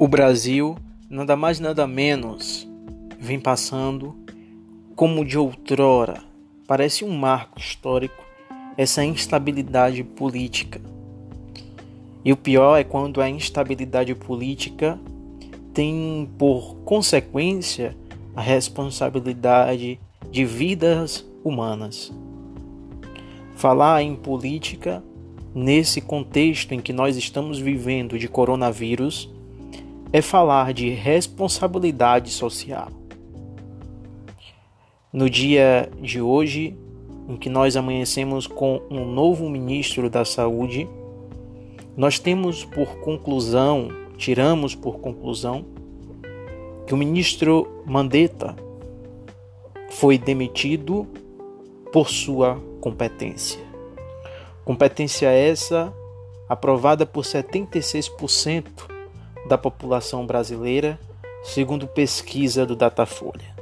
O Brasil, nada mais nada menos, vem passando como de outrora. Parece um marco histórico essa instabilidade política. E o pior é quando a instabilidade política tem por consequência a responsabilidade de vidas humanas. Falar em política nesse contexto em que nós estamos vivendo de coronavírus é falar de responsabilidade social. No dia de hoje, em que nós amanhecemos com um novo ministro da Saúde, nós temos por conclusão, tiramos por conclusão, que o ministro Mandetta foi demitido por sua competência. Competência essa aprovada por 76% da população brasileira, segundo pesquisa do Datafolha.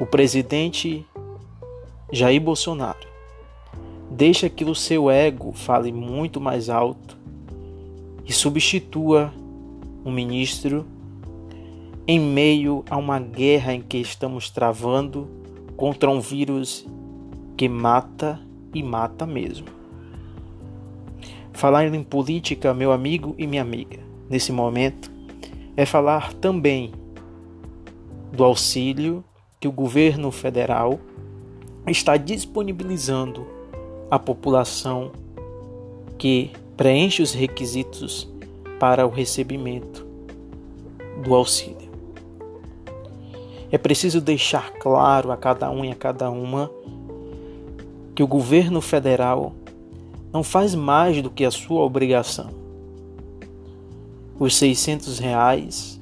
O presidente Jair Bolsonaro deixa que o seu ego fale muito mais alto e substitua um ministro em meio a uma guerra em que estamos travando contra um vírus que mata e mata mesmo. Falar em política, meu amigo e minha amiga, nesse momento é falar também do auxílio que o governo federal está disponibilizando à população que preenche os requisitos para o recebimento do auxílio. É preciso deixar claro a cada um e a cada uma que o governo federal não faz mais do que a sua obrigação os 600 reais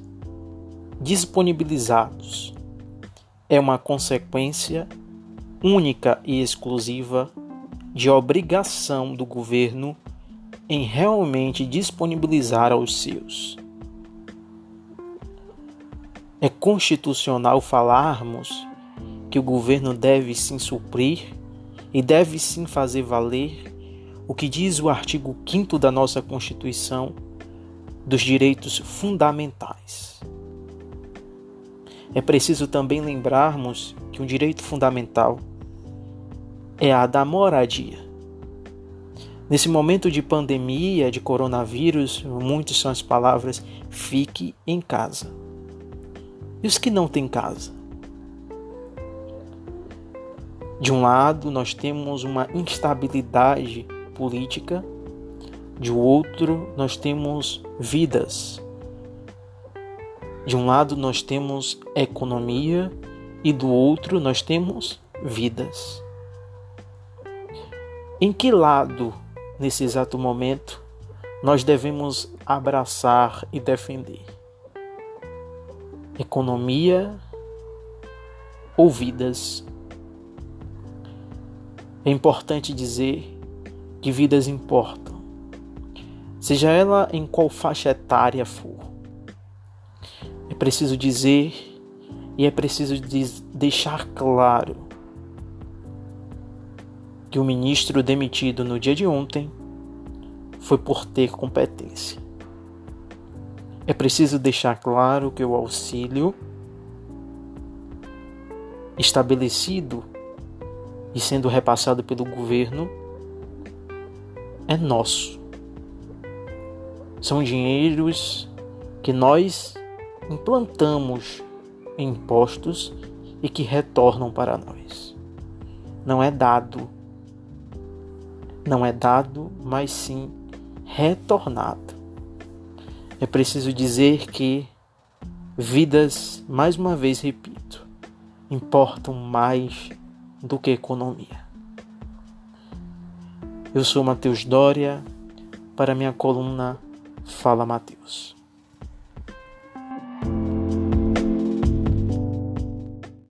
disponibilizados é uma consequência única e exclusiva de obrigação do governo em realmente disponibilizar aos seus. É constitucional falarmos que o governo deve sim suprir e deve sim fazer valer o que diz o artigo 5 da nossa Constituição dos direitos fundamentais. É preciso também lembrarmos que um direito fundamental é a da moradia. Nesse momento de pandemia, de coronavírus, muitas são as palavras fique em casa. E os que não têm casa? De um lado, nós temos uma instabilidade política de outro, nós temos vidas. De um lado, nós temos economia e do outro, nós temos vidas. Em que lado, nesse exato momento, nós devemos abraçar e defender? Economia ou vidas? É importante dizer que vidas importam seja ela em qual faixa etária for. É preciso dizer e é preciso deixar claro que o ministro demitido no dia de ontem foi por ter competência. É preciso deixar claro que o auxílio estabelecido e sendo repassado pelo governo é nosso são dinheiros que nós implantamos em impostos e que retornam para nós. Não é dado, não é dado, mas sim retornado. É preciso dizer que vidas, mais uma vez repito, importam mais do que economia. Eu sou Matheus Dória para minha coluna Fala Mateus.